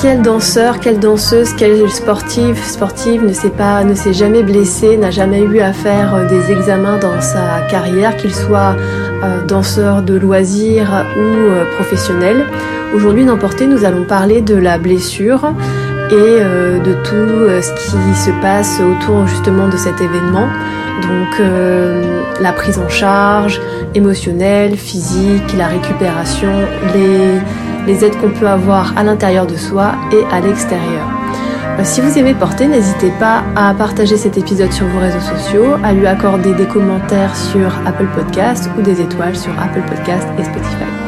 Quel danseur, quelle danseuse, quelle sportive, sportive ne s'est pas, ne s'est jamais blessé, n'a jamais eu à faire euh, des examens dans sa carrière, qu'il soit euh, danseur de loisirs ou euh, professionnel. Aujourd'hui, n'importe nous allons parler de la blessure et de tout ce qui se passe autour justement de cet événement. Donc la prise en charge émotionnelle, physique, la récupération, les les aides qu'on peut avoir à l'intérieur de soi et à l'extérieur. Euh, si vous aimez porter, n'hésitez pas à partager cet épisode sur vos réseaux sociaux, à lui accorder des commentaires sur Apple Podcast ou des étoiles sur Apple Podcast et Spotify.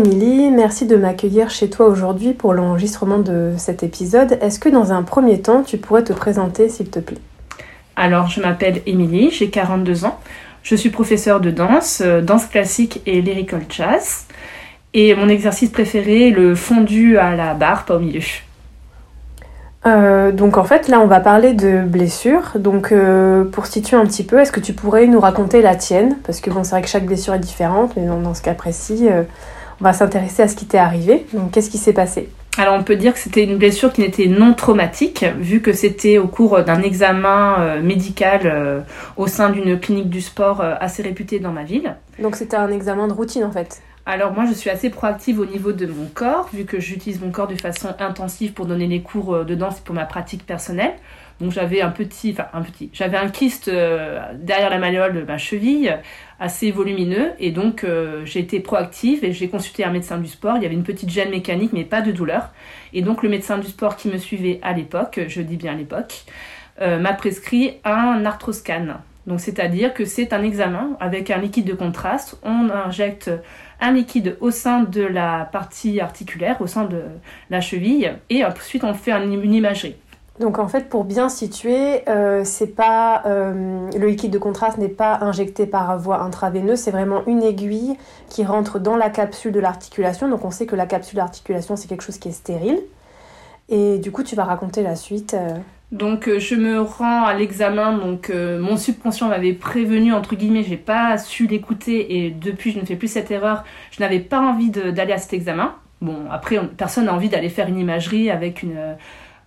Émilie, merci de m'accueillir chez toi aujourd'hui pour l'enregistrement de cet épisode. Est-ce que dans un premier temps, tu pourrais te présenter s'il te plaît? Alors, je m'appelle Émilie, j'ai 42 ans. Je suis professeure de danse, euh, danse classique et lyrical jazz. Et mon exercice préféré est le fondu à la barre, pas au milieu. Euh, donc en fait là on va parler de blessures. Donc euh, pour situer un petit peu, est-ce que tu pourrais nous raconter la tienne? Parce que bon c'est vrai que chaque blessure est différente, mais dans, ce cas précis, euh, on va s'intéresser à ce qui t'est arrivé. Donc qu'est-ce qui s'est passé? Alors on peut dire que c'était une blessure qui n'était non traumatique, vu que c'était au cours d'un examen médical au sein d'une clinique du sport assez réputée dans ma ville. Donc c'était un examen de routine en fait? Alors moi je suis assez proactive au niveau de mon corps, vu que j'utilise mon corps de façon intensive pour donner les cours euh, de danse et pour ma pratique personnelle. Donc j'avais un petit, enfin un petit, j'avais un kyste euh, derrière la malléole de ma cheville, assez volumineux, et donc euh, j'ai été proactive et j'ai consulté un médecin du sport. Il y avait une petite gêne mécanique, mais pas de douleur. Et donc le médecin du sport qui me suivait à l'époque, je dis bien à l'époque, m'a prescrit un arthroscan. Donc c'est-à-dire que c'est un examen avec un liquide de contraste. On injecte un liquide au sein de la partie articulaire, au sein de la cheville, et ensuite on fait une imagerie. Donc en fait, pour bien situer, euh, pas euh, le liquide de contraste n'est pas injecté par voie intraveineuse, c'est vraiment une aiguille qui rentre dans la capsule de l'articulation. Donc on sait que la capsule d'articulation c'est quelque chose qui est stérile. Et du coup, tu vas raconter la suite. Euh. Donc euh, je me rends à l'examen, donc euh, mon subconscient m'avait prévenu, entre guillemets, j'ai pas su l'écouter et depuis je ne fais plus cette erreur, je n'avais pas envie d'aller à cet examen. Bon, après, personne n'a envie d'aller faire une imagerie avec une, euh,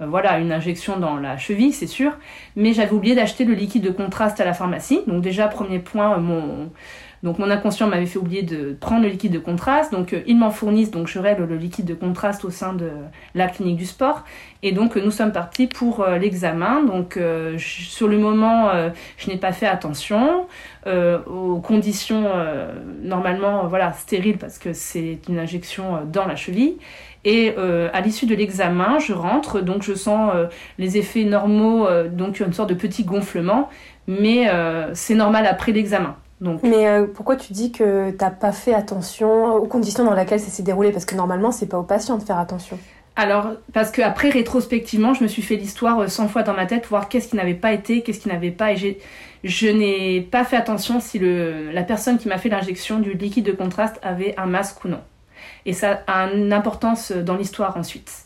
voilà, une injection dans la cheville, c'est sûr, mais j'avais oublié d'acheter le liquide de contraste à la pharmacie. Donc déjà, premier point, mon, donc mon inconscient m'avait fait oublier de prendre le liquide de contraste. Donc euh, ils m'en fournissent, donc je règle le liquide de contraste au sein de la clinique du sport. Et donc nous sommes partis pour euh, l'examen. Donc euh, sur le moment, je n'ai pas fait attention aux conditions normalement voilà stériles parce que c'est une injection dans la cheville. Et à l'issue de l'examen, je rentre, donc je sens les effets normaux, donc une sorte de petit gonflement, mais c'est normal après l'examen. Mais euh, pourquoi tu dis que tu n'as pas fait attention aux conditions dans lesquelles ça s'est déroulé? Parce que normalement, c'est pas au patient de faire attention. Alors, parce qu'après, rétrospectivement, je me suis fait l'histoire 100 euh, fois dans ma tête, voir qu'est-ce qui n'avait pas été, qu'est-ce qui n'avait pas. Et je n'ai pas fait attention si le, la personne qui m'a fait l'injection du liquide de contraste avait un masque ou non. Et ça a une importance dans l'histoire ensuite.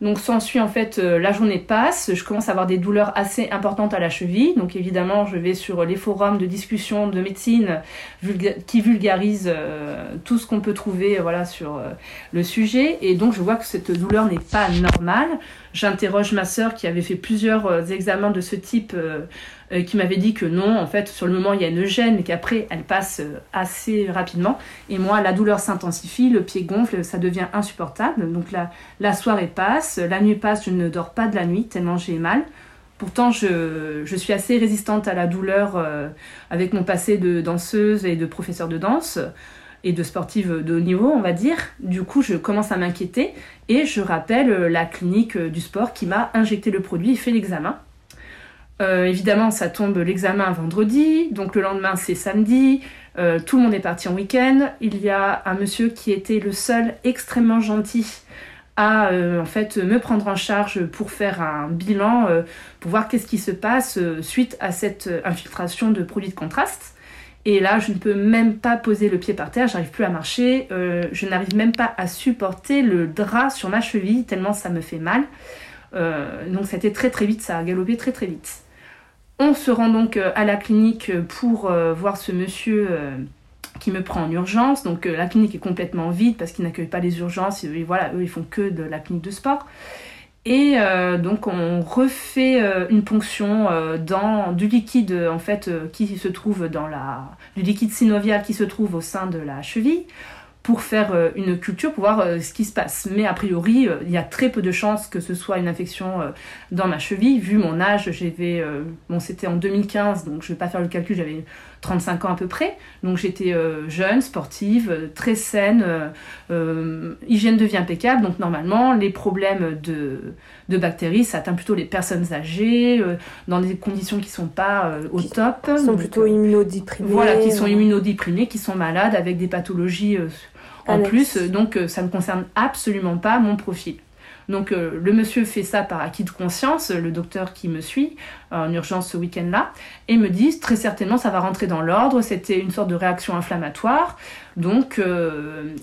Donc s'ensuit en fait euh, la journée passe, je commence à avoir des douleurs assez importantes à la cheville. Donc évidemment, je vais sur les forums de discussion de médecine qui vulgarisent euh, tout ce qu'on peut trouver voilà sur euh, le sujet et donc je vois que cette douleur n'est pas normale. J'interroge ma sœur qui avait fait plusieurs examens de ce type euh, qui m'avait dit que non, en fait, sur le moment, il y a une gêne, mais qu'après, elle passe euh, assez rapidement. Et moi, la douleur s'intensifie, le pied gonfle, ça devient insupportable. Donc la, la soirée passe, la nuit passe, je ne dors pas de la nuit tellement j'ai mal. Pourtant, je, suis assez résistante à la douleur euh, avec mon passé de danseuse et de professeur de danse et de sportive de haut niveau, on va dire. Du coup, je commence à m'inquiéter et je rappelle la clinique du sport qui m'a injecté le produit et fait l'examen. Euh, évidemment, ça tombe l'examen vendredi, donc le lendemain c'est samedi. Euh, tout le monde est parti en week-end. Il y a un monsieur qui était le seul extrêmement gentil à euh, en fait me prendre en charge pour faire un bilan, pour voir qu'est-ce qui se passe suite à cette infiltration de produits de contraste. Et là, je ne peux même pas poser le pied par terre, j'arrive plus à marcher, je n'arrive même pas à supporter le drap sur ma cheville tellement ça me fait mal. donc c'était très très vite, ça a galopé très très vite. On se rend donc euh, à la clinique pour euh, voir ce monsieur euh, qui me prend en urgence. Donc la clinique est complètement vide parce qu'ils n'accueillent pas les urgences. Et, voilà, eux, ils font que de la clinique de sport. Et donc on refait une ponction dans du liquide en fait qui se trouve dans la du liquide synovial qui se trouve au sein de la cheville pour faire euh, une culture, pour voir euh, ce qui se passe. Mais a priori, euh, il y a très peu de chances que ce soit une infection dans ma cheville. Vu mon âge, j'avais, bon, c'était en 2015, donc je vais pas faire le calcul, j'avais 35 ans à peu près. Donc j'étais jeune, sportive, très saine, hygiène de vie impeccable. Donc normalement, les problèmes de, de bactéries, ça atteint plutôt les personnes âgées, dans des conditions qui sont pas au top. Qui sont plutôt immunodéprimées. Voilà, qui sont immunodéprimées, qui sont malades avec des pathologies en plus, euh, donc euh, ça ne concerne absolument pas mon profil. Donc euh, le monsieur fait ça par acquis de conscience, le docteur qui me suit en urgence ce week-end-là, et me dit très certainement ça va rentrer dans l'ordre, c'était une sorte de réaction inflammatoire, donc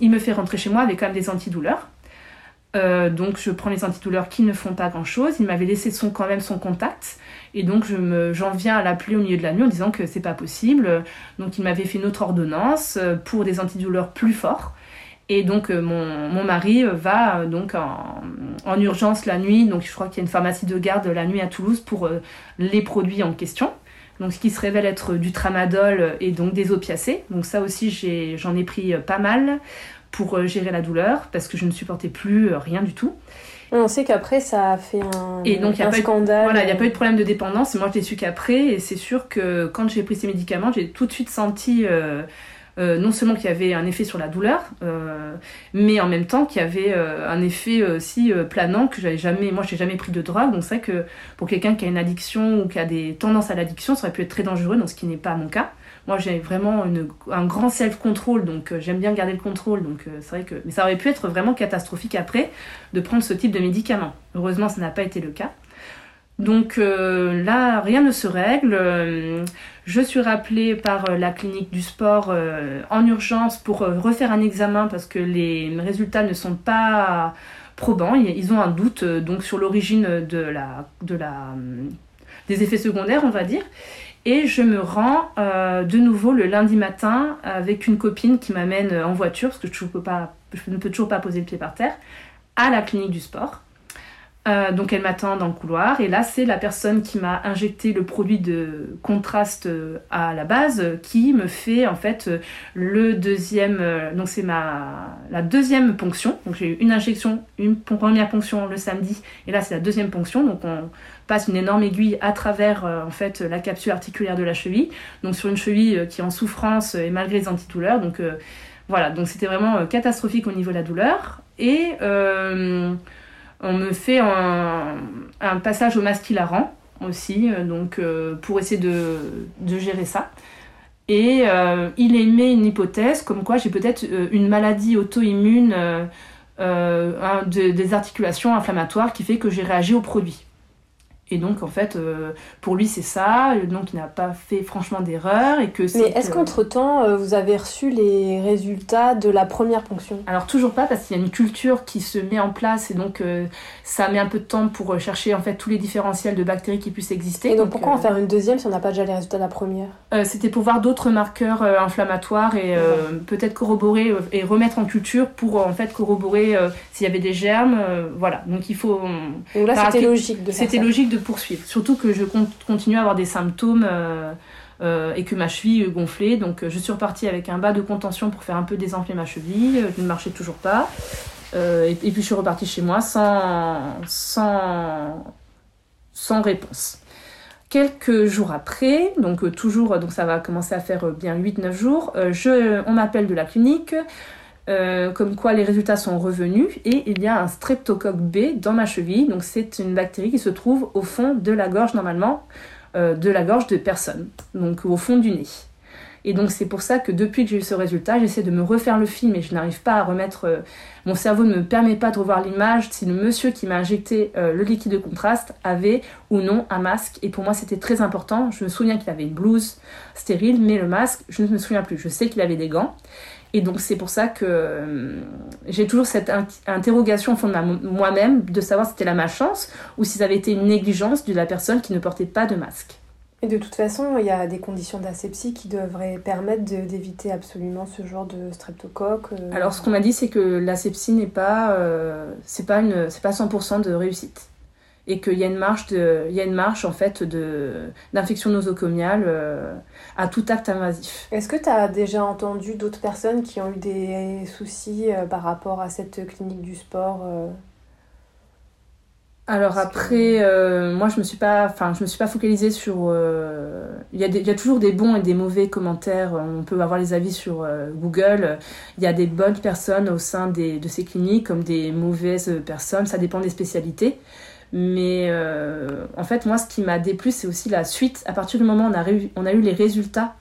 il me fait rentrer chez moi avec quand même des antidouleurs. donc je prends les antidouleurs qui ne font pas grand-chose, il m'avait laissé son, quand même son contact, et donc j'en viens à l'appeler au milieu de la nuit en disant que c'est pas possible. Donc il m'avait fait une autre ordonnance pour des antidouleurs plus forts. Et donc euh, mon, mon, mari euh, va euh, donc en, en, urgence la nuit, donc je crois qu'il y a une pharmacie de garde la nuit à Toulouse pour les produits en question. Donc ce qui se révèle être du tramadol et donc des opiacés. Donc ça aussi j'en ai, pris pas mal pour gérer la douleur parce que je ne supportais plus rien du tout. On sait qu'après ça a fait un, et donc, un scandale. voilà, il n'y a pas eu de problème de dépendance. Moi je l'ai su qu'après et c'est sûr que quand j'ai pris ces médicaments, j'ai tout de suite senti euh, non seulement qu'il y avait un effet sur la douleur, euh, mais en même temps qu'il y avait euh, un effet aussi planant que j'avais jamais, moi j'ai jamais pris de drogue, donc c'est vrai que pour quelqu'un qui a une addiction ou qui a des tendances à l'addiction, ça aurait pu être très dangereux, donc ce qui n'est pas mon cas. Moi j'ai vraiment un grand self-control, donc j'aime bien garder le contrôle, donc c'est vrai que, mais ça aurait pu être vraiment catastrophique après de prendre ce type de médicament. Heureusement, ça n'a pas été le cas. Donc euh, là, rien ne se règle. Euh, je suis rappelée par euh, la clinique du sport en urgence pour refaire un examen parce que les résultats ne sont pas probants. Ils ont un doute donc sur l'origine des effets secondaires, on va dire. Et je me rends de nouveau le lundi matin avec une copine qui m'amène en voiture parce que je ne peux toujours pas poser le pied par terre à la clinique du sport. Euh, donc elle m'attend dans le couloir. Et là c'est la personne qui m'a injecté le produit de contraste euh, à la base qui me fait en fait euh, le deuxième donc c'est ma la deuxième ponction. Donc j'ai eu une injection une première ponction le samedi. Et là c'est la deuxième ponction. Donc on passe une énorme aiguille à travers en fait la capsule articulaire de la cheville. Donc sur une cheville qui est en souffrance et malgré les antidouleurs. Donc voilà. Donc c'était vraiment catastrophique au niveau de la douleur. Et on me fait un, passage au masque aussi, euh, donc euh, pour essayer de, gérer ça. Et euh, il émet une hypothèse comme quoi j'ai peut-être une maladie auto-immune des articulations inflammatoires qui fait que j'ai réagi au produit. Et donc, en fait, euh, pour lui, c'est ça. Donc, il n'a pas fait franchement d'erreur. Et que Mais est-ce qu'entre-temps, euh, vous avez reçu les résultats de la première ponction? Alors, toujours pas, parce qu'il y a une culture qui se met en place. Et donc, euh, ça met un peu de temps pour chercher, en fait, tous les différentiels de bactéries qui puissent exister. Et donc, pourquoi en faire une deuxième si on n'a pas déjà les résultats de la première? C'était pour voir d'autres marqueurs inflammatoires et peut-être corroborer et remettre en culture pour, en fait, corroborer s'il y avait des germes. voilà. Donc, il faut... Donc là, c'était logique de C'était logique de poursuivre. Surtout que je continue à avoir des symptômes euh, euh, et que ma cheville gonflait. Donc euh, je suis repartie avec un bas de contention pour faire un peu désenfler ma cheville. Je ne marchais toujours pas. Et, puis je suis repartie chez moi sans, sans, sans réponse. quelques jours après, donc toujours, donc ça va commencer à faire bien 8-9 jours, je, on m'appelle de la clinique, comme quoi les résultats sont revenus et il y a un streptocoque B dans ma cheville. Donc c'est une bactérie qui se trouve au fond de la gorge normalement, de la gorge de personne, donc au fond du nez. Et donc c'est pour ça que depuis que j'ai eu ce résultat, j'essaie de me refaire le film et je n'arrive pas à remettre... Euh, mon cerveau ne me permet pas de revoir l'image si le monsieur qui m'a injecté euh, le liquide de contraste avait ou non un masque. Et pour moi c'était très important. Je me souviens qu'il avait une blouse stérile, mais le masque, je ne me souviens plus. Je sais qu'il avait des gants. Et donc c'est pour ça que euh, j'ai toujours cette interrogation au fond de moi-même de savoir si c'était la malchance ou si ça avait été une négligence de la personne qui ne portait pas de masque. Et de toute façon, il y a des conditions d'asepsie qui devraient permettre d'éviter absolument ce genre de streptocoque. Euh. Alors, ce qu'on m'a dit, c'est que l'asepsie n'est pas, euh, c'est pas une, c'est pas 100% de réussite, et qu'il y a une marche de, il y a une marche en fait de d'infection nosocomiale euh, à tout acte invasif. Est-ce que tu as déjà entendu d'autres personnes qui ont eu des soucis par rapport à cette clinique du sport alors après, euh, moi je me suis pas, enfin je me suis pas focalisée sur. Euh, il y, a y, a toujours des bons et des mauvais commentaires. On peut avoir les avis sur euh, Google. Il y a des bonnes personnes au sein des, de ces cliniques comme des mauvaises personnes. Ça dépend des spécialités. Mais en fait, moi, ce qui m'a déplu, c'est aussi la suite. À partir du moment où on a, eu les résultats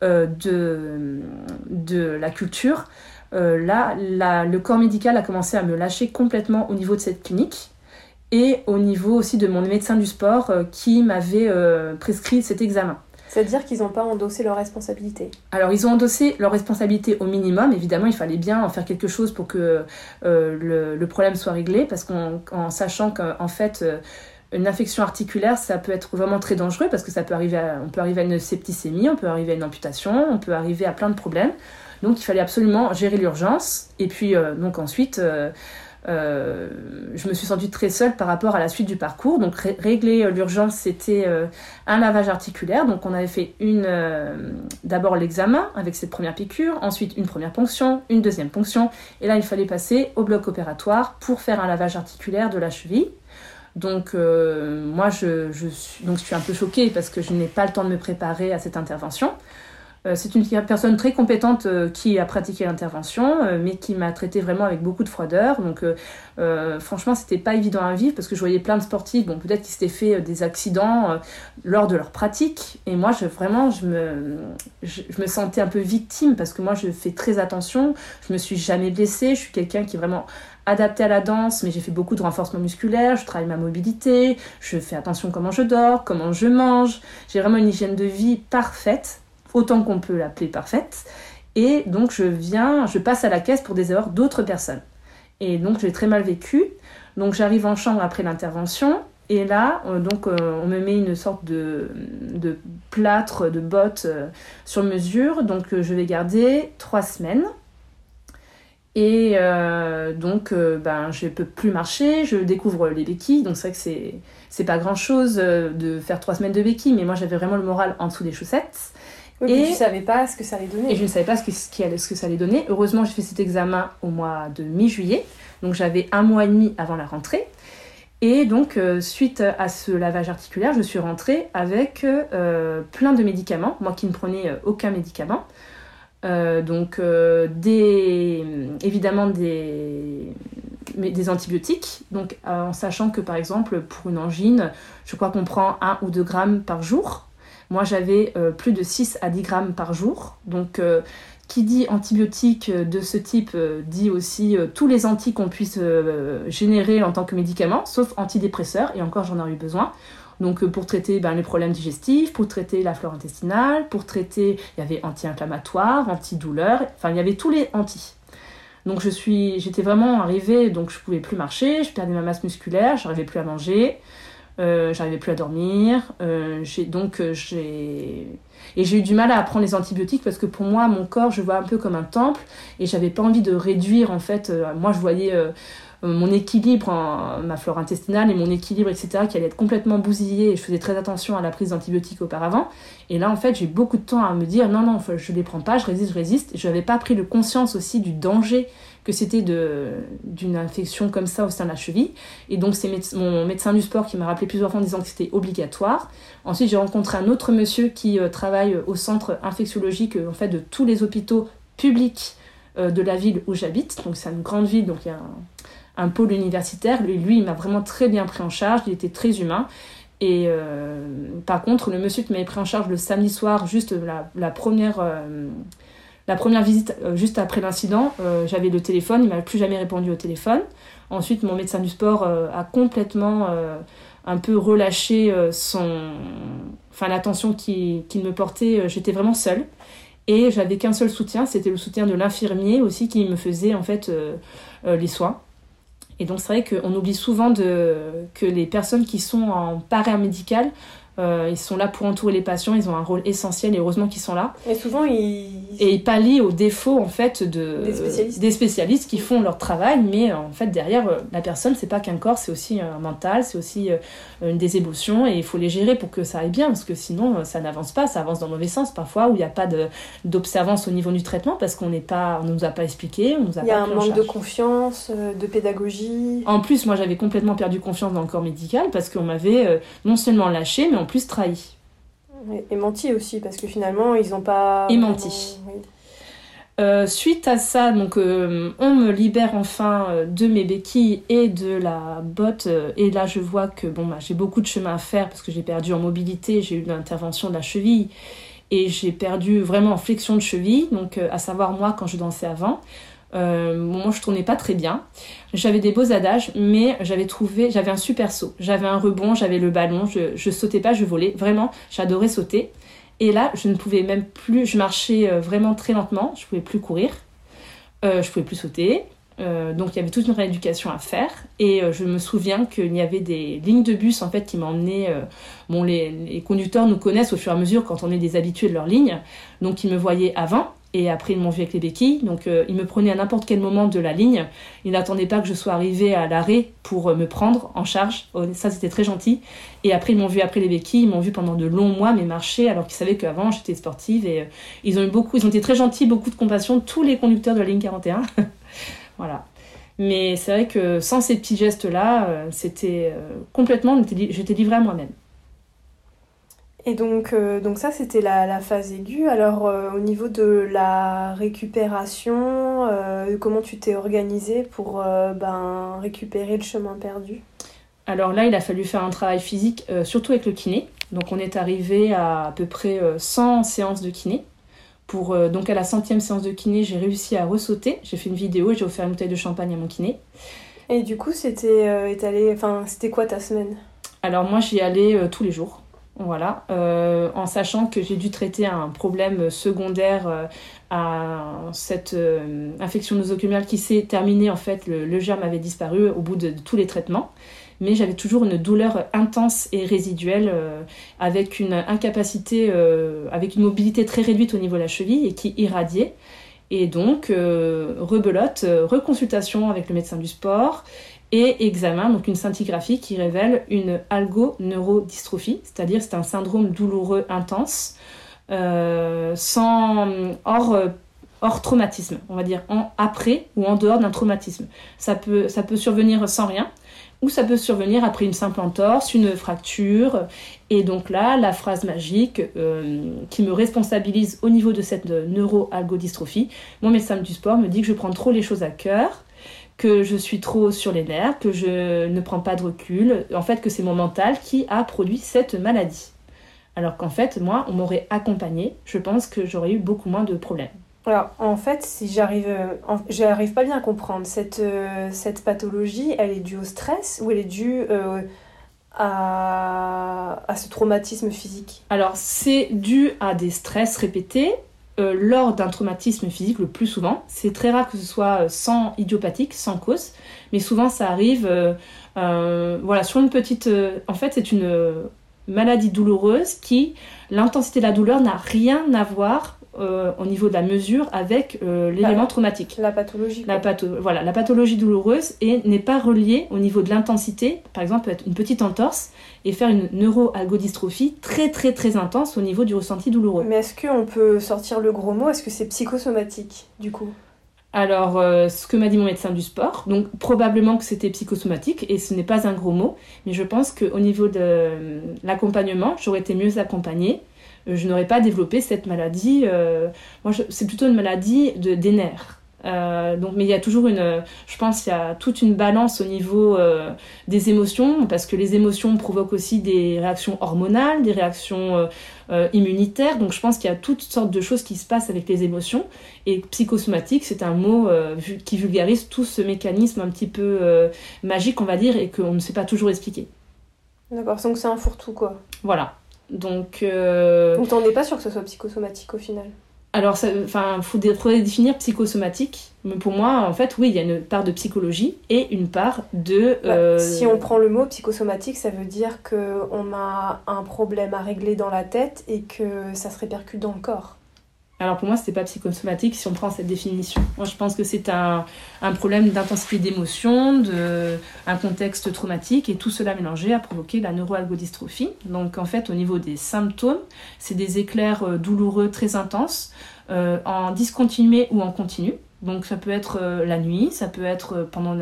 de, de la culture, là, la, le corps médical a commencé à me lâcher complètement au niveau de cette clinique et au niveau aussi de mon médecin du sport euh, qui m'avait euh, prescrit cet examen. C'est-à-dire qu'ils n'ont pas endossé leurs responsabilités Alors, ils ont endossé leurs responsabilités au minimum. Évidemment, il fallait bien en faire quelque chose pour que euh, le, problème soit réglé, parce qu'en sachant qu'en fait, une infection articulaire, ça peut être vraiment très dangereux, parce que ça peut arriver à une septicémie, on peut arriver à une amputation, on peut arriver à plein de problèmes. Donc, il fallait absolument gérer l'urgence. Et puis, donc ensuite, euh, je me suis sentie très seule par rapport à la suite du parcours. Donc régler euh, l'urgence, c'était euh, un lavage articulaire. Donc on avait fait d'abord l'examen avec cette première piqûre, ensuite une première ponction, une deuxième ponction, et là il fallait passer au bloc opératoire pour faire un lavage articulaire de la cheville. Donc moi je, je suis un peu choquée parce que je n'ai pas le temps de me préparer à cette intervention. Euh, c'est une personne très compétente euh, qui a pratiqué l'intervention, euh, mais qui m'a traité vraiment avec beaucoup de froideur. Donc, franchement, c'était pas évident à vivre parce que je voyais plein de sportifs, bon, peut-être qu'ils s'étaient fait des accidents lors de leur pratique. Et moi, je, vraiment, je me, je, me sentais un peu victime parce que moi, je fais très attention. Je me suis jamais blessée. Je suis quelqu'un qui est vraiment adapté à la danse, mais j'ai fait beaucoup de renforcement musculaire, je travaille ma mobilité, je fais attention comment je dors, comment je mange. J'ai vraiment une hygiène de vie parfaite autant qu'on peut l'appeler parfaite. Et donc je viens, je passe à la caisse pour des erreurs d'autres personnes. Et donc j'ai très mal vécu. Donc j'arrive en chambre après l'intervention. Et là, euh, donc, euh, on me met une sorte de, de plâtre, de botte euh, sur mesure. Donc, je vais garder trois semaines. Et donc, ben, je ne peux plus marcher. Je découvre les béquilles. Donc, c'est vrai que c'est, c'est pas grand chose de faire trois semaines de béquilles. Mais moi, j'avais vraiment le moral en dessous des chaussettes et tu savais pas ce que ça allait donner. Et je ne savais pas ce que, ce, ce que ça allait donner. Heureusement, j'ai fait cet examen au mois de mi-juillet. Donc j'avais un mois et demi avant la rentrée. Et donc, euh, suite à ce lavage articulaire, je suis rentrée avec euh, plein de médicaments, moi qui ne prenais euh, aucun médicament. donc, des, évidemment, des, des antibiotiques, donc en sachant que par exemple, pour une angine, je crois qu'on prend 1 ou 2 grammes par jour. Moi, j'avais euh, plus de 6 à 10 grammes par jour. Donc, euh, qui dit antibiotique euh, de ce type dit aussi tous les anti qu'on puisse générer en tant que médicament, sauf antidépresseurs, et encore j'en aurais eu besoin. Donc pour traiter ben, les problèmes digestifs, pour traiter la flore intestinale, pour traiter, il y avait anti-inflammatoire, anti-douleur, enfin il y avait tous les anti. Donc je suis, j'étais vraiment arrivée, donc je pouvais plus marcher, je perdais ma masse musculaire, j'arrivais plus à manger. Euh, j'arrivais plus à dormir. Euh, donc euh, j'ai et j'ai eu du mal à prendre les antibiotiques parce que pour moi mon corps je vois un peu comme un temple et j'avais pas envie de réduire en fait. moi je voyais mon équilibre, ma flore intestinale et mon équilibre, etc., qui allait être complètement bousillé. Et je faisais très attention à la prise d'antibiotiques auparavant. Et là, en fait, j'ai beaucoup de temps à me dire non, non, je les prends pas, je résiste, je résiste. Je n'avais pas pris de conscience aussi du danger que c'était d'une infection comme ça au sein de la cheville. Et donc, c'est mon médecin du sport qui m'a rappelé plusieurs fois en disant que c'était obligatoire. Ensuite, j'ai rencontré un autre monsieur qui euh, travaille au centre infectiologique en fait, de tous les hôpitaux publics euh, de la ville où j'habite. Donc, c'est une grande ville, donc il y a un, pôle universitaire. Lui, il m'a vraiment très bien pris en charge. Il était très humain. Et euh, par contre, le monsieur qui m'avait pris en charge le samedi soir, juste la, première, la première visite, juste après l'incident, j'avais le téléphone, il m'a plus jamais répondu au téléphone. Ensuite, mon médecin du sport a complètement un peu relâché euh, son, enfin l'attention qu'il me portait. Euh, j'étais vraiment seule et j'avais qu'un seul soutien, c'était le soutien de l'infirmier aussi qui me faisait en fait euh, les soins. Et donc c'est vrai qu'on oublie souvent que les personnes qui sont en paramédical euh, ils sont là pour entourer les patients, ils ont un rôle essentiel et heureusement qu'ils sont là. Et souvent ils... Et ils pallient aux défauts en fait de... des, spécialistes. qui font leur travail, mais en fait derrière euh, la personne c'est pas qu'un corps, c'est aussi un mental, c'est aussi euh, une des émotions et il faut les gérer pour que ça aille bien parce que sinon ça n'avance pas, ça avance dans le mauvais sens parfois où il n'y a pas d'observance au niveau du traitement parce qu'on n'est pas, on nous a pas expliqué, on nous a Il y a un manque de confiance, de pédagogie. En plus moi j'avais complètement perdu confiance dans le corps médical parce qu'on m'avait non seulement lâché mais plus trahi. Et, menti aussi, parce que finalement, ils n'ont pas... Et menti. Euh, suite à ça, donc euh, on me libère enfin euh, de mes béquilles et de la botte. et là, je vois que bon, bah, j'ai beaucoup de chemin à faire parce que j'ai perdu en mobilité. J'ai eu l'intervention de la cheville et j'ai perdu vraiment en flexion de cheville. Donc, à savoir moi quand je dansais avant. Euh, moi, je tournais pas très bien. J'avais des beaux adages, mais j'avais trouvé, j'avais un super saut. J'avais un rebond, j'avais le ballon, je, je sautais pas, je volais. Vraiment, j'adorais sauter. Et là, je ne pouvais même plus, je marchais euh, vraiment très lentement, je pouvais plus courir, euh, je pouvais plus sauter. Euh, donc il y avait toute une rééducation à faire et je me souviens qu'il y avait des lignes de bus en fait qui m'emmenaient bon les, les, conducteurs nous connaissent au fur et à mesure quand on est des habitués de leur ligne donc ils me voyaient avant et après, ils m'ont vu avec les béquilles. Donc, euh, ils me prenaient à n'importe quel moment de la ligne. Ils n'attendaient pas que je sois arrivée à l'arrêt pour euh, me prendre en charge. Oh, ça, c'était très gentil. Et après, ils m'ont vu après les béquilles. Ils m'ont vu pendant de longs mois, mais marcher, alors qu'ils savaient qu'avant, j'étais sportive. Et euh, ils ont eu beaucoup, ils ont été très gentils, beaucoup de compassion, tous les conducteurs de la ligne 41. voilà. Mais c'est vrai que sans ces petits gestes-là, c'était complètement, j'étais livrée à moi-même. Et donc, euh, donc ça, c'était la, la, phase aiguë. Alors, euh, au niveau de la récupération, euh, comment tu t'es organisée pour ben, récupérer le chemin perdu? Alors là, il a fallu faire un travail physique, surtout avec le kiné. Donc, on est arrivé à à peu près 100 séances de kiné. Pour, donc, à la centième séance de kiné, j'ai réussi à ressauter. J'ai fait une vidéo et j'ai offert une bouteille de champagne à mon kiné. Et du coup, c'était étalé... enfin, c'était quoi ta semaine? Alors, moi, j'y allais tous les jours. Voilà, euh, en sachant que j'ai dû traiter un problème secondaire euh, à cette euh, infection nosocomiale qui s'est terminée, en fait, le, germe avait disparu au bout de, tous les traitements, mais j'avais toujours une douleur intense et résiduelle avec une incapacité, avec une mobilité très réduite au niveau de la cheville et qui irradiait. Et donc, rebelote, reconsultation avec le médecin du sport, et examen, donc une scintigraphie qui révèle une algoneurodystrophie, c'est-à-dire c'est un syndrome douloureux intense, euh, hors, traumatisme, on va dire après ou en dehors d'un traumatisme. Ça peut, ça peut survenir sans rien, ou ça peut survenir après une simple entorse, une fracture. Et donc là, la phrase magique euh, qui me responsabilise au niveau de cette neuroalgodystrophie, mon médecin du sport me dit que je prends trop les choses à cœur que je suis trop sur les nerfs, que je ne prends pas de recul, en fait que c'est mon mental qui a produit cette maladie. Alors qu'en fait, moi, on m'aurait accompagné, je pense que j'aurais eu beaucoup moins de problèmes. Alors, en fait, si j'arrive, euh, j'arrive pas bien à comprendre, cette, euh, cette pathologie, elle est due au stress ou elle est due euh, à, à ce traumatisme physique? Alors, c'est dû à des stress répétés, euh, lors d'un traumatisme physique le plus souvent. C'est très rare que ce soit euh, sans idiopathique, sans cause, mais souvent ça arrive euh, voilà, sur une petite... en fait, c'est une maladie douloureuse qui, l'intensité de la douleur n'a rien à voir euh, au niveau de la mesure avec euh, l'élément traumatique. La pathologie. La, patho- voilà, la pathologie douloureuse et n'est pas reliée au niveau de l'intensité. Par exemple, peut être une petite entorse et faire une neuroalgodystrophie très très très intense au niveau du ressenti douloureux. Mais est-ce qu'on peut sortir le gros mot? Est-ce que c'est psychosomatique, du coup? Alors, euh, ce que m'a dit mon médecin du sport, donc probablement que c'était psychosomatique et ce n'est pas un gros mot, mais je pense qu'au niveau de l'accompagnement, j'aurais été mieux accompagnée. Euh, Je n'aurais pas développé cette maladie. euh, moi, c'est plutôt une maladie de, des nerfs. Euh, donc, mais il y a toujours une, je pense, il y a toute une balance au niveau euh, des émotions, parce que les émotions provoquent aussi des réactions hormonales, des réactions euh, immunitaires. Donc, je pense qu'il y a toutes sortes de choses qui se passent avec les émotions. Et psychosomatique, c'est un mot qui vulgarise tout ce mécanisme un petit peu magique, on va dire, et qu'on ne sait pas toujours expliquer. D'accord, donc c'est un fourre-tout, quoi. Voilà. Donc, euh, Donc t'en es pas sûr que ce soit psychosomatique au final alors, enfin, faut dé- définir psychosomatique. Mais pour moi, en fait, oui, il y a une part de psychologie et une part de. Bah, euh, Si on prend le mot psychosomatique, ça veut dire qu'on a un problème à régler dans la tête et que ça se répercute dans le corps. Alors pour moi, c'était pas psychosomatique si on prend cette définition. Moi, je pense que c'est un, problème d'intensité d'émotion, de un contexte traumatique et tout cela mélangé a provoqué la neuroalgodystrophie. Donc en fait, au niveau des symptômes, c'est des éclairs euh, douloureux très intenses, euh, en discontinué ou en continu. Donc ça peut être euh, la nuit, ça peut être pendant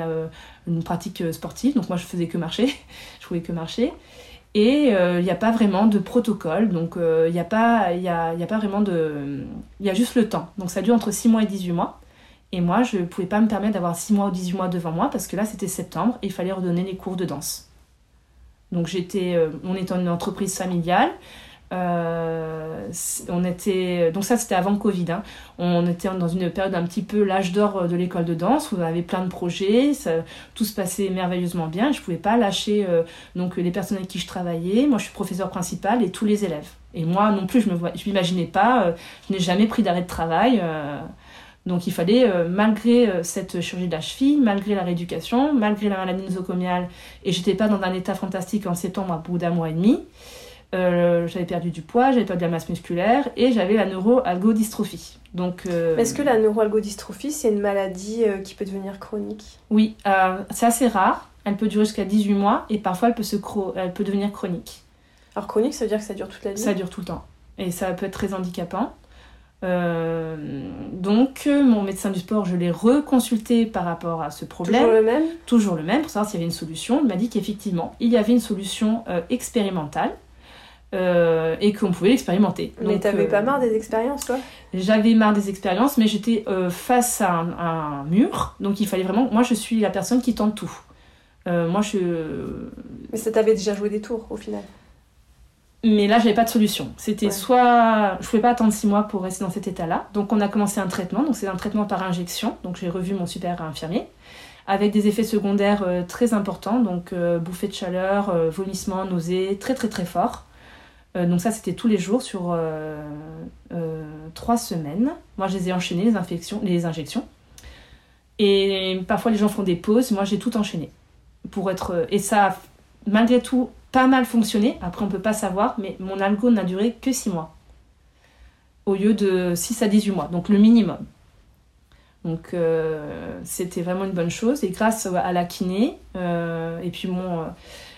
une pratique sportive. Donc moi, je faisais que marcher, je pouvais que marcher. Et euh, il n'y a pas vraiment de protocole, donc euh, il n'y a, pas- y a, y a pas vraiment de... Il y a juste le temps. Donc ça dure entre 6 mois et 18 mois. Et moi, je ne pouvais pas me permettre d'avoir 6 mois ou 18 mois devant moi, parce que là, c'était septembre, et il fallait redonner les cours de danse. Donc j'étais... euh, on était une entreprise familiale. Euh, on était... Donc ça, c'était avant Covid. hein. On était dans une période un petit peu l'âge d'or de l'école de danse, où on avait plein de projets, tout se passait merveilleusement bien. Je ne pouvais pas lâcher euh, donc les personnes avec qui je travaillais. Moi, je suis professeur principal et tous les élèves. Et moi non plus, je me je m'imaginais pas. euh, je n'ai jamais pris d'arrêt de travail. euh, donc il fallait, euh, malgré euh, cette chirurgie de la cheville, malgré la rééducation, malgré la maladie nosocomiale, et j'étais pas dans un état fantastique en septembre, à bout d'un mois et demi. Euh, j'avais perdu du poids, j'avais perdu de la masse musculaire et j'avais la neuroalgodystrophie. Donc, euh, Est-ce que la neuroalgodystrophie, c'est une maladie euh, qui peut devenir chronique? Oui, c'est assez rare. Elle peut durer jusqu'à 18 mois et parfois elle peut, se chro- elle peut devenir chronique. Alors chronique, ça veut dire que ça dure toute la vie? Ça dure tout le temps. Et ça peut être très handicapant. Donc, mon médecin du sport, je l'ai reconsulté par rapport à ce problème. Toujours le même? Toujours le même, pour savoir s'il y avait une solution. Il m'a dit qu'effectivement, il y avait une solution expérimentale euh, et qu'on pouvait l'expérimenter. Mais t'avais euh, pas marre des expériences, toi? J'avais marre des expériences, mais j'étais euh, face à un, à un mur. Donc, il fallait vraiment. Moi, je suis la personne qui tente tout. Moi, je. Mais ça t'avait déjà joué des tours, au final. Mais là, j'avais pas de solution. C'était Ouais. soit. Je pouvais pas attendre six mois pour rester dans cet état-là. Donc, on a commencé un traitement. Donc, c'est un traitement par injection. Donc, j'ai revu mon super infirmier. Avec des effets secondaires très importants. Donc, bouffée de chaleur, vomissement, nausées, très, très, très fort. Euh, donc, ça, c'était tous les jours sur euh, euh, trois semaines. Moi, je les ai enchaînées, les, injections. Et parfois, les gens font des pauses. Moi, j'ai tout enchaîné. Pour être... Et ça a, malgré tout, pas mal fonctionné. Après, on peut pas savoir, mais mon algo n'a duré que 6 mois. Au lieu de 6 à 18 mois, donc le minimum. Donc, c'était vraiment une bonne chose. Et grâce à la kiné, et puis euh,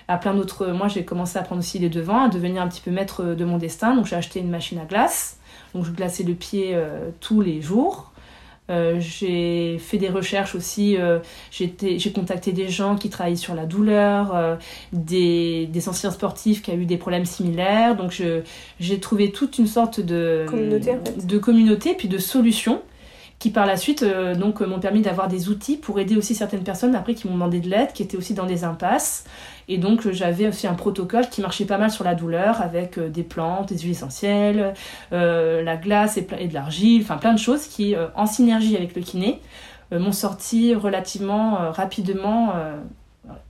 à plein d'autres. Moi, j'ai commencé à prendre aussi les devants, à devenir un petit peu maître de mon destin. Donc, j'ai acheté une machine à glace. Donc, je glaçais le pied euh, tous les jours. Euh, j'ai fait des recherches aussi. euh, j'ai contacté des gens qui travaillent sur la douleur, euh, des, des anciens sportifs qui ont eu des problèmes similaires. Donc, j'ai trouvé toute une sorte de Communauté, en fait. de communauté, puis de solutions qui par la suite euh, donc euh, m'ont permis d'avoir des outils pour aider aussi certaines personnes après qui m'ont demandé de l'aide, qui étaient aussi dans des impasses. Et donc euh, j'avais aussi un protocole qui marchait pas mal sur la douleur avec des plantes, des huiles essentielles, la glace et, de l'argile, enfin plein de choses qui, en synergie avec le kiné, m'ont sorti relativement rapidement.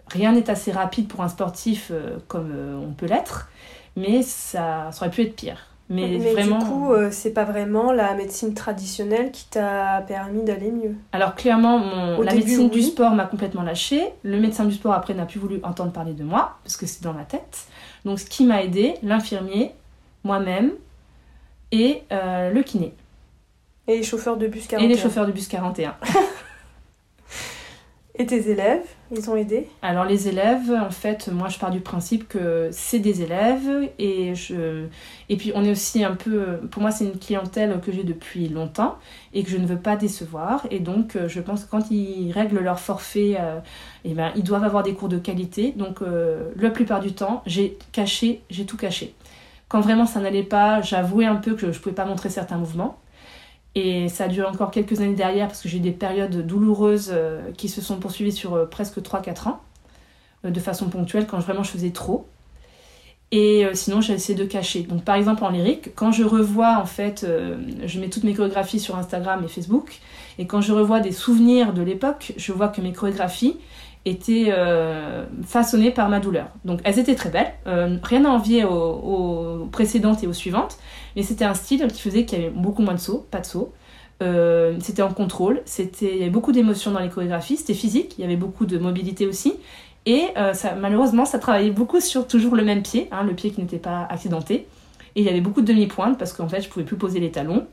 rien n'est assez rapide pour un sportif comme on peut l'être, mais ça, ça aurait pu être pire. Mais, vraiment. du coup, euh, c'est pas vraiment la médecine traditionnelle qui t'a permis d'aller mieux. Alors clairement, mon- la début, médecine du sport m'a complètement lâchée. Le médecin du sport après n'a plus voulu entendre parler de moi parce que c'est dans ma tête. Donc ce qui m'a aidé, l'infirmier, moi-même et euh, le kiné. Et les chauffeurs de bus 41 Et les chauffeurs de bus 41. Et tes élèves, ils ont aidé? Alors les élèves, en fait, moi je pars du principe que c'est des élèves et je et puis on est aussi un peu pour moi c'est une clientèle que j'ai depuis longtemps et que je ne veux pas décevoir et donc euh, je pense que quand ils règlent leur forfait euh, eh ben ils doivent avoir des cours de qualité. Donc euh, la plupart du temps, j'ai caché, j'ai tout caché. Quand vraiment ça n'allait pas, j'avouais un peu que je pouvais pas montrer certains mouvements. Et ça a duré encore quelques années derrière parce que j'ai eu des périodes douloureuses euh, qui se sont poursuivies sur euh, presque 3-4 ans, euh, de façon ponctuelle, quand vraiment je faisais trop. Et sinon, j'ai essayé de cacher. Donc, par exemple, en lyrique, quand je revois, en fait, je mets toutes mes chorégraphies sur Instagram et Facebook, et quand je revois des souvenirs de l'époque, je vois que mes chorégraphies étaient façonnées par ma douleur. Donc, elles étaient très belles, rien à envier aux, aux précédentes et aux suivantes, mais c'était un style qui faisait qu'il y avait beaucoup moins de sauts, pas de sauts. Euh, c'était en contrôle, il y avait beaucoup d'émotions dans les chorégraphies, c'était physique, il y avait beaucoup de mobilité aussi. Et euh, malheureusement, ça travaillait beaucoup sur toujours le même pied, hein, le pied qui n'était pas accidenté. Et il y avait beaucoup de demi-pointes parce qu'en fait, je pouvais plus poser les talons.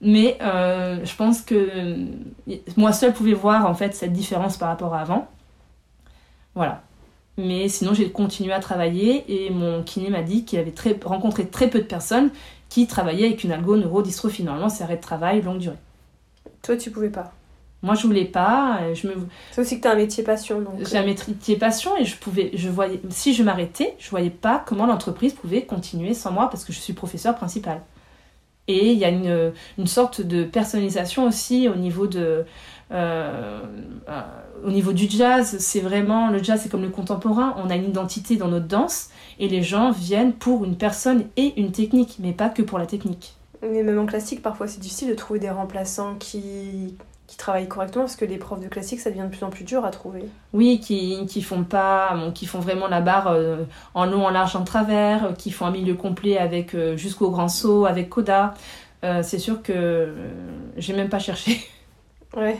Mais euh, je pense que moi seule pouvais voir en fait cette différence par rapport à avant. Voilà. Mais sinon, j'ai continué à travailler et mon kiné m'a dit qu'il avait rencontré très peu de personnes qui travaillait avec une algo-neurodystrophie. Normalement, c'est arrêt de travail, longue durée. Toi, tu pouvais pas Moi, je voulais pas. Je me... C'est aussi que tu as un métier passion. J'ai un euh. métier passion et je pouvais, je voyais, si je m'arrêtais, je voyais pas comment l'entreprise pouvait continuer sans moi parce que je suis professeur principal. Et il y a une, une sorte de personnalisation aussi au niveau de, euh, euh, au niveau du jazz, c'est vraiment le jazz, c'est comme le contemporain. On a une identité dans notre danse et les gens viennent pour une personne et une technique, mais pas que pour la technique. Mais même en classique, parfois c'est difficile de trouver des remplaçants qui, qui travaillent correctement parce que les profs de classique, ça devient de plus en plus dur à trouver. Oui, qui, qui font pas, qui font vraiment la barre euh, en long, en large, en travers, qui font un milieu complet avec jusqu'au grand saut, avec Coda. c'est sûr que j'ai même pas cherché. Ouais.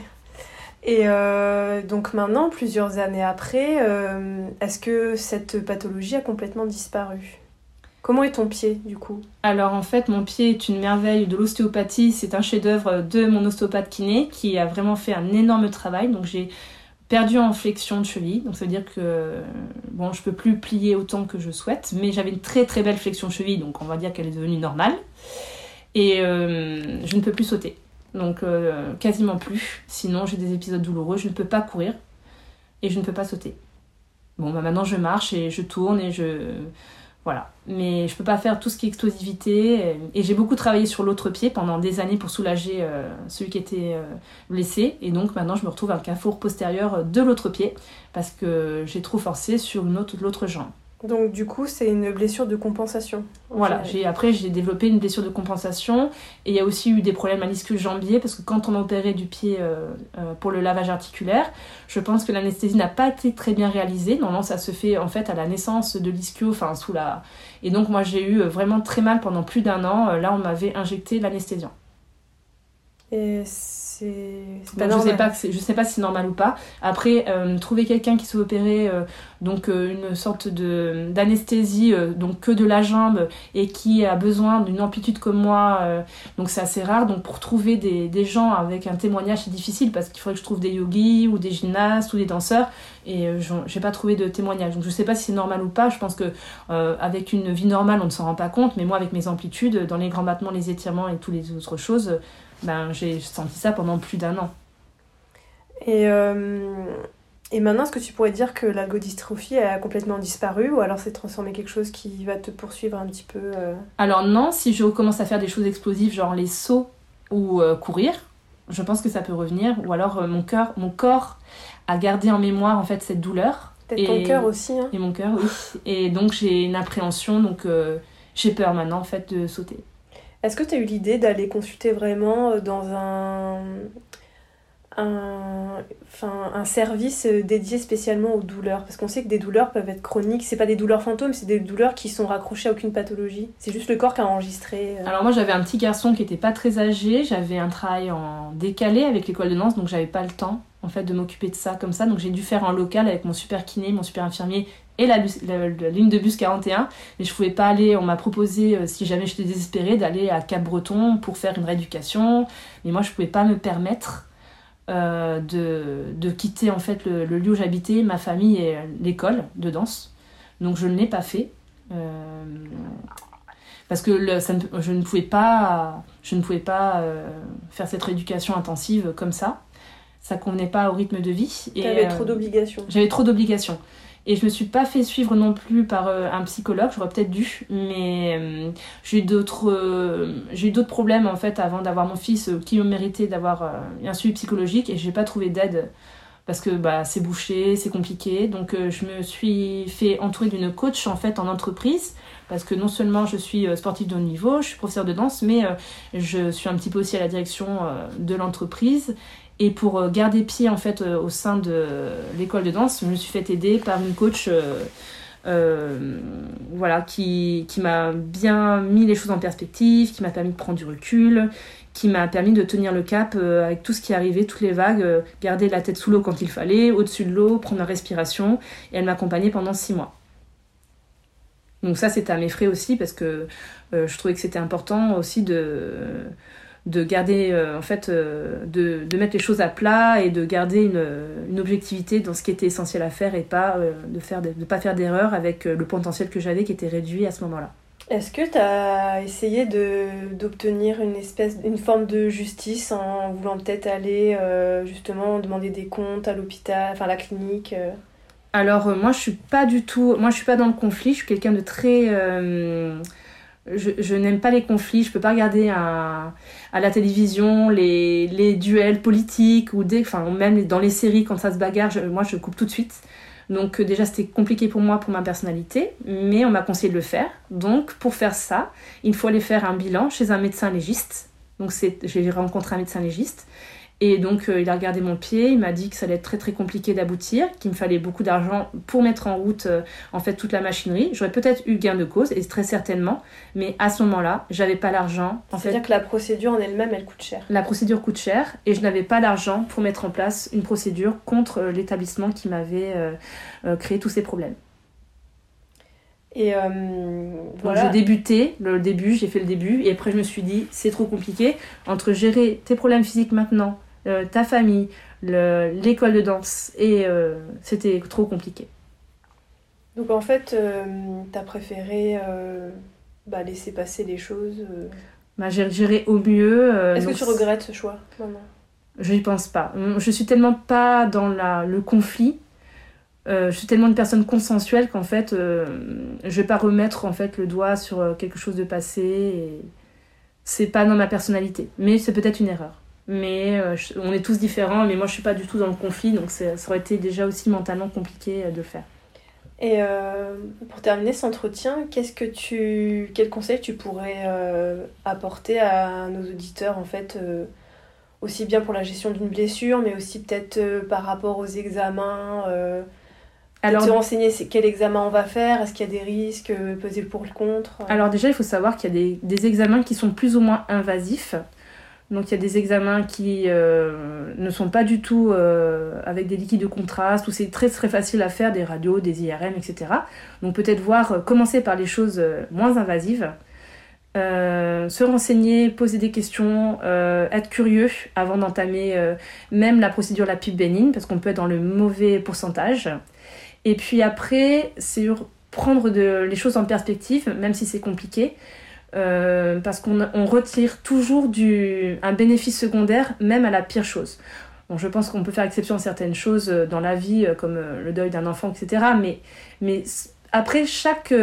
Et euh, donc maintenant, plusieurs années après, euh, est-ce que cette pathologie a complètement disparu? Comment est ton pied du coup? Alors en fait, mon pied est une merveille de l'ostéopathie. C'est un chef-d'œuvre de mon ostéopathe kiné qui a vraiment fait un énorme travail. Donc j'ai perdu en flexion de cheville. Donc ça veut dire que bon, je peux plus plier autant que je souhaite, mais j'avais une très très belle flexion de cheville, donc on va dire qu'elle est devenue normale. Et euh, je ne peux plus sauter donc euh, quasiment plus. Sinon, j'ai des épisodes douloureux, je ne peux pas courir et je ne peux pas sauter. Bon, bah maintenant je marche et je tourne et je. Voilà. Mais je peux pas faire tout ce qui est explosivité. Et, j'ai beaucoup travaillé sur l'autre pied pendant des années pour soulager euh, celui qui était euh, blessé. Et donc maintenant je me retrouve un cafour postérieur de l'autre pied parce que j'ai trop forcé sur l'autre jambe. Donc du coup, c'est une blessure de compensation. Voilà, j'ai, après j'ai développé une blessure de compensation et il y a aussi eu des problèmes à l'ischio jambier parce que quand on opéré du pied euh, euh, pour le lavage articulaire, je pense que l'anesthésie n'a pas été très bien réalisée. Normalement, ça se fait en fait à la naissance de l'ischio, enfin sous la... Et donc moi j'ai eu vraiment très mal pendant plus d'un an. Là, on m'avait injecté l'anesthésiant. Et je sais pas je sais pas si c'est normal ou pas. Après euh, trouver quelqu'un qui s'est opéré euh, donc euh, une sorte de d'anesthésie donc que de la jambe et qui a besoin d'une amplitude comme moi donc c'est assez rare. Donc pour trouver des, des gens avec un témoignage c'est difficile parce qu'il faudrait que je trouve des yogis ou des gymnastes ou des danseurs et j'ai pas trouvé de témoignage. Donc je sais pas si c'est normal ou pas. Je pense que avec une vie normale on ne s'en rend pas compte. Mais moi avec mes amplitudes dans les grands battements les étirements et toutes les autres choses ben, j'ai senti ça pendant plus d'un an. Et, euh, et maintenant, est-ce que tu pourrais dire que l'algodystrophie a complètement disparu ou alors c'est transformé quelque chose qui va te poursuivre un petit peu euh? Alors non, si je recommence à faire des choses explosives, genre les sauts ou euh, courir, je pense que ça peut revenir. Ou alors mon, cœur, mon corps a gardé en mémoire en fait cette douleur. Peut-être ton cœur aussi. Hein. Et mon cœur, oui. et donc j'ai une appréhension, donc j'ai peur maintenant en fait de sauter. Est-ce que tu as eu l'idée d'aller consulter vraiment euh, dans un, service euh, dédié spécialement aux douleurs? Parce qu'on sait que des douleurs peuvent être chroniques. C'est pas des douleurs fantômes, c'est des douleurs qui sont raccrochées à aucune pathologie. C'est juste le corps qui a enregistré. Euh. Alors moi j'avais un petit garçon qui était pas très âgé, j'avais un travail en décalé avec l'école de danse, donc j'avais pas le temps. En fait de m'occuper de ça comme ça. Donc j'ai dû faire un local avec mon super kiné, mon super infirmier et la, ligne de bus 41. Mais je pouvais pas aller, on m'a proposé, euh, si jamais j'étais désespérée, d'aller à Cap-Breton pour faire une rééducation. Mais moi je pouvais pas me permettre euh, de, de, quitter en fait le, lieu où j'habitais, ma famille et l'école de danse. Donc je ne l'ai pas fait. Euh, parce que je ne pouvais pas, je ne pouvais pas faire cette rééducation intensive comme ça ça convenait pas au rythme de vie. Et avais trop d'obligations. J'avais trop d'obligations. Et je me suis pas fait suivre non plus par euh, un psychologue, j'aurais peut-être dû, mais euh, j'ai eu d'autres euh, j'ai eu d'autres problèmes en fait avant d'avoir mon fils qui me méritait d'avoir un suivi psychologique et j'ai pas trouvé d'aide parce que bah c'est bouché, c'est compliqué. Donc je me suis fait entourer d'une coach en fait en entreprise parce que non seulement je suis sportive de haut niveau, je suis professeure de danse, mais je suis un petit peu aussi à la direction de l'entreprise et pour euh, garder pied en fait euh, au sein de l'école de danse, je me suis fait aider par une coach euh, voilà, qui, qui m'a bien mis les choses en perspective, qui m'a permis de prendre du recul, qui m'a permis de tenir le cap avec tout ce qui arrivait, toutes les vagues, garder la tête sous l'eau quand il fallait, au-dessus de l'eau, prendre la respiration. Et elle m'accompagnait pendant six mois. Donc ça, c'était à mes frais aussi parce que je trouvais que c'était important aussi de de garder euh, en fait euh, de, de, mettre les choses à plat et de garder une, une, objectivité dans ce qui était essentiel à faire et pas euh, de faire de, pas faire d'erreur avec le potentiel que j'avais qui était réduit à ce moment-là. Est-ce que tu as essayé d'obtenir une espèce une forme de justice en voulant peut-être aller justement demander des comptes à l'hôpital, enfin à la clinique Alors moi je suis pas du tout moi je suis pas dans le conflit, je suis quelqu'un de très je, n'aime pas les conflits, je peux pas regarder à, la télévision les, duels politiques ou même dans les séries quand ça se bagarre, moi je coupe tout de suite. Donc euh, déjà c'était compliqué pour moi pour ma personnalité, mais on m'a conseillé de le faire. Donc pour faire ça, il faut aller faire un bilan chez un médecin légiste. Donc j'ai rencontré un médecin légiste et donc, euh, il a regardé mon pied, il m'a dit que ça allait être très très compliqué d'aboutir, qu'il me fallait beaucoup d'argent pour mettre en route euh, en fait toute la machinerie. J'aurais peut-être eu gain de cause, et très certainement, mais à ce moment-là, j'avais pas l'argent. C'est-à-dire que la procédure en elle-même, elle coûte cher. La procédure coûte cher, et je n'avais pas l'argent pour mettre en place une procédure contre euh, l'établissement qui m'avait créé tous ces problèmes. Et voilà. j'ai débuté le début, j'ai fait le début, et après je me suis dit, c'est trop compliqué, entre gérer tes problèmes physiques maintenant, euh, ta famille, l'école de danse, et euh, c'était trop compliqué. Donc en fait, euh, t'as préféré bah, laisser passer les choses bah, J'ai géré au mieux. Est-ce que tu regrettes ce choix maman Je n'y pense pas. Je suis tellement pas dans la, le conflit. Je suis tellement une personne consensuelle qu'en fait, je vais pas remettre en fait le doigt sur quelque chose de passé. Et c'est pas dans ma personnalité, mais c'est peut-être une erreur mais euh, on est tous différents, mais moi je suis pas du tout dans le conflit, donc ça aurait été déjà aussi mentalement compliqué euh, de le faire. Et euh, pour terminer cet entretien, qu'est-ce que tu, quel conseil tu pourrais apporter à nos auditeurs en fait, aussi bien pour la gestion d'une blessure, mais aussi peut-être par rapport aux examens. Alors, te renseigner quel examen on va faire, est-ce qu'il y a des risques, peser le pour le contre Alors déjà, il faut savoir qu'il y a des, des, examens qui sont plus ou moins invasifs. Donc il y a des examens qui euh, ne sont pas du tout euh, avec des liquides de contraste, où c'est très très facile à faire, des radios, des IRM, etc. Donc peut-être voir, euh, commencer par les choses moins invasives, se renseigner, poser des questions, être curieux avant d'entamer même la procédure la plus bénigne, parce qu'on peut être dans le mauvais pourcentage. Et puis après, c'est prendre de, les choses en perspective, même si c'est compliqué. Euh, parce qu'on retire toujours du, un bénéfice secondaire, même à la pire chose. Bon, je pense qu'on peut faire exception à certaines choses euh, dans la vie, euh, comme le deuil d'un enfant, etc. Mais, mais après chaque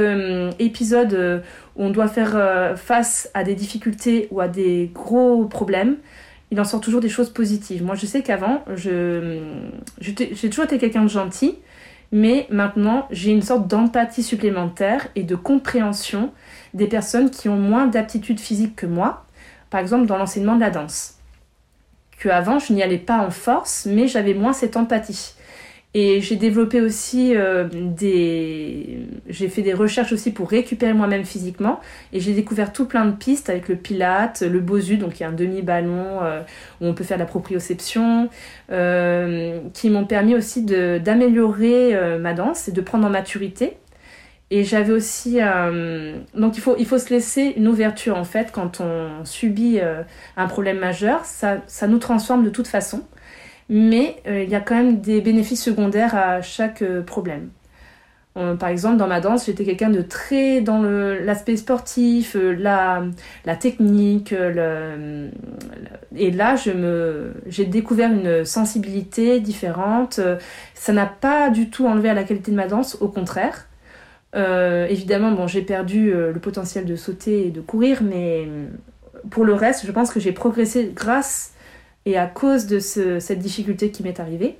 épisode où on doit faire face à des difficultés ou à des gros problèmes, il en sort toujours des choses positives. Moi, je sais qu'avant, j'ai toujours été quelqu'un de gentil, mais maintenant, j'ai une sorte d'empathie supplémentaire et de compréhension des personnes qui ont moins d'aptitude physique que moi, par exemple dans l'enseignement de la danse. Que avant, je n'y allais pas en force, mais j'avais moins cette empathie. Et j'ai développé aussi euh, des. J'ai fait des recherches aussi pour récupérer moi-même physiquement. Et j'ai découvert tout plein de pistes avec le Pilate, le Bosu, donc il y a un demi-ballon euh, où on peut faire la proprioception, euh, qui m'ont permis aussi d'améliorer ma danse et de prendre en maturité. Et j'avais aussi. donc il faut, il faut se laisser une ouverture en fait quand on subit un problème majeur. Ça, ça nous transforme de toute façon mais euh, il y a quand même des bénéfices secondaires à chaque euh, problème. Euh, par exemple, dans ma danse, j'étais quelqu'un de très dans l'aspect sportif, la, technique, et là, j'ai découvert une sensibilité différente. Ça n'a pas du tout enlevé à la qualité de ma danse, au contraire. évidemment, bon, j'ai perdu le potentiel de sauter et de courir, mais pour le reste, je pense que j'ai progressé grâce et à cause de cette difficulté qui m'est arrivée.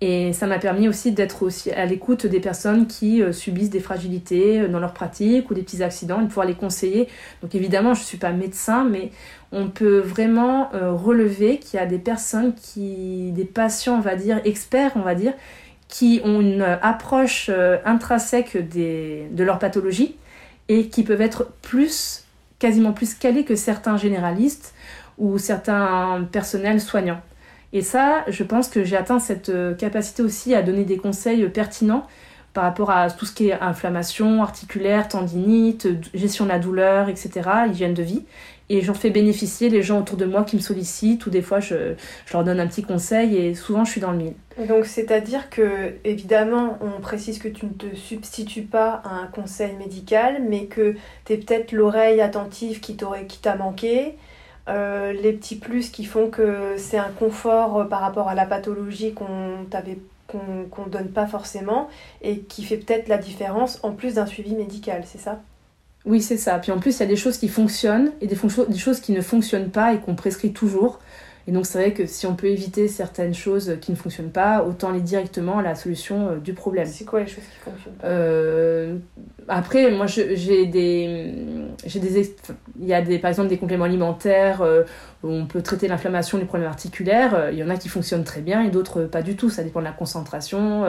Et ça m'a permis aussi d'être aussi à l'écoute des personnes qui euh, subissent des fragilités euh, dans leur pratique ou des petits accidents et de pouvoir les conseiller. Donc évidemment, je ne suis pas médecin, mais on peut vraiment euh, relever qu'il y a des personnes qui, des patients, on va dire, experts, on va dire, qui ont une approche intrinsèque de leur pathologie et qui peuvent être plus, quasiment plus calés que certains généralistes ou certains personnels soignants. Et ça, je pense que j'ai atteint cette euh, capacité aussi à donner des conseils pertinents par rapport à tout ce qui est inflammation articulaire, tendinite, gestion de la douleur, etc., hygiène de vie. Et j'en fais bénéficier les gens autour de moi qui me sollicitent, ou des fois je, je leur donne un petit conseil, et souvent je suis dans le mille. Donc c'est-à-dire que, évidemment, on précise que tu ne te substitues pas à un conseil médical, mais que tu es peut-être l'oreille attentive qui t'a manqué, euh, les petits plus qui font que c'est un confort euh, par rapport à la pathologie qu'on qu'on donne pas forcément et qui fait peut-être la différence en plus d'un suivi médical, c'est ça? Oui, c'est ça. Puis en plus, il y a des choses qui fonctionnent et des, des choses qui ne fonctionnent pas et qu'on prescrit toujours. Et donc c'est vrai que si on peut éviter certaines choses qui ne fonctionnent pas, autant aller directement à la solution euh, du problème. C'est quoi les choses qui fonctionnent pas? Euh, Après, moi j'ai des, j'ai des, il y a des, par exemple des compléments alimentaires euh, où on peut traiter l'inflammation, les problèmes articulaires. Il y en a qui fonctionnent très bien et d'autres pas du tout. Ça dépend de la concentration.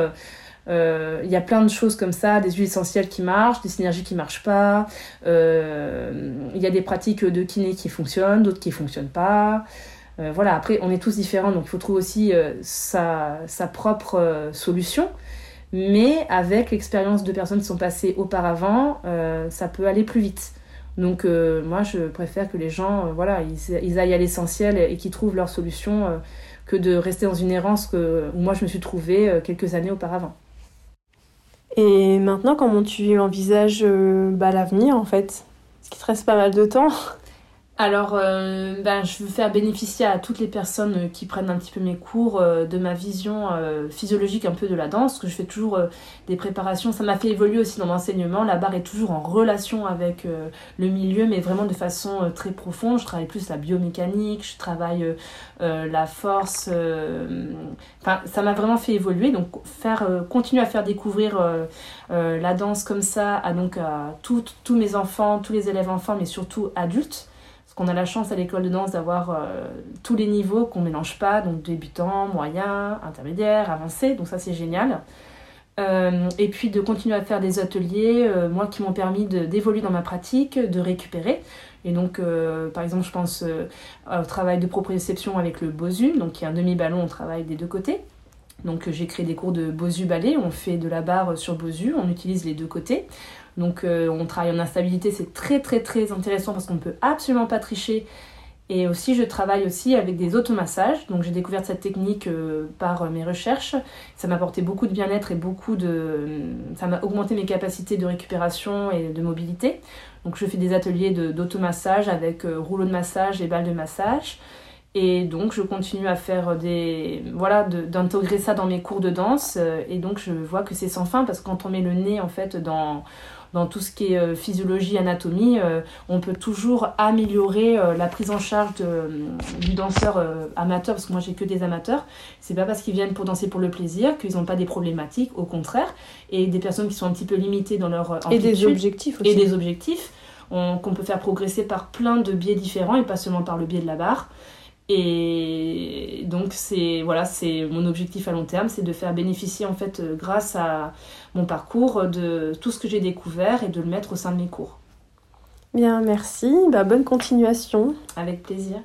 Il y a plein de choses comme ça, des huiles essentielles qui marchent, des synergies qui marchent pas. Il y a des pratiques de kiné qui fonctionnent, d'autres qui fonctionnent pas. Euh, voilà, après, on est tous différents, donc il faut trouver aussi euh, sa, sa, propre euh, solution. Mais avec l'expérience de personnes qui sont passées auparavant, ça peut aller plus vite. Donc moi, je préfère que les gens, voilà, ils, aillent à l'essentiel et, qu'ils trouvent leur solution que de rester dans une errance que, où moi je me suis trouvée quelques années auparavant. Et maintenant, comment tu envisages bah, l'avenir en fait? Est-ce qu'il te reste pas mal de temps alors, euh, ben, je veux faire bénéficier à toutes les personnes qui prennent un petit peu mes cours euh, de ma vision euh, physiologique un peu de la danse, que je fais toujours des préparations. Ça m'a fait évoluer aussi dans l'enseignement. La barre est toujours en relation avec le milieu, mais vraiment de façon très profonde. Je travaille plus la biomécanique, je travaille la force. Enfin, ça m'a vraiment fait évoluer. Donc, faire, continuer à faire découvrir la danse comme ça à, donc, à tous mes enfants, tous les élèves enfants, mais surtout adultes qu'on a la chance à l'école de danse d'avoir euh, tous les niveaux qu'on ne mélange pas, donc débutant, moyen, intermédiaire, avancé, donc ça c'est génial. Euh, et puis de continuer à faire des ateliers, euh, moi qui m'ont permis d'évoluer dans ma pratique, de récupérer. Et donc, par exemple, je pense au travail de proprioception avec le Bosu, donc qui est un demi-ballon, on travaille des deux côtés. Donc j'ai créé des cours de Bosu ballet, on fait de la barre sur Bosu, on utilise les deux côtés. Donc euh, on travaille en instabilité, c'est très très très intéressant parce qu'on ne peut absolument pas tricher. Et aussi, je travaille aussi avec des automassages. Donc, j'ai découvert cette technique euh, par euh, mes recherches. Ça m'a apporté beaucoup de bien-être et beaucoup de. Ça m'a augmenté mes capacités de récupération et de mobilité. Donc, je fais des ateliers d'automassage avec rouleau de massage et balles de massage. Et donc, je continue à faire des. Voilà, d'intégrer ça dans mes cours de danse. Et donc, je vois que c'est sans fin parce que quand on met le nez, en fait, dans dans tout ce qui est euh, physiologie, anatomie, euh, on peut toujours améliorer euh, la prise en charge du danseur amateur, parce que moi j'ai que des amateurs. C'est pas parce qu'ils viennent pour danser pour le plaisir qu'ils n'ont pas des problématiques, au contraire. Et des personnes qui sont un petit peu limitées dans leur Et des objectifs aussi. Et des objectifs qu'on peut faire progresser par plein de biais différents et pas seulement par le biais de la barre. Et donc c'est voilà, c'est mon objectif à long terme, c'est de faire bénéficier en fait euh, grâce à mon parcours de tout ce que j'ai découvert et de le mettre au sein de mes cours. Bien, merci. Bah, bonne continuation. Avec plaisir.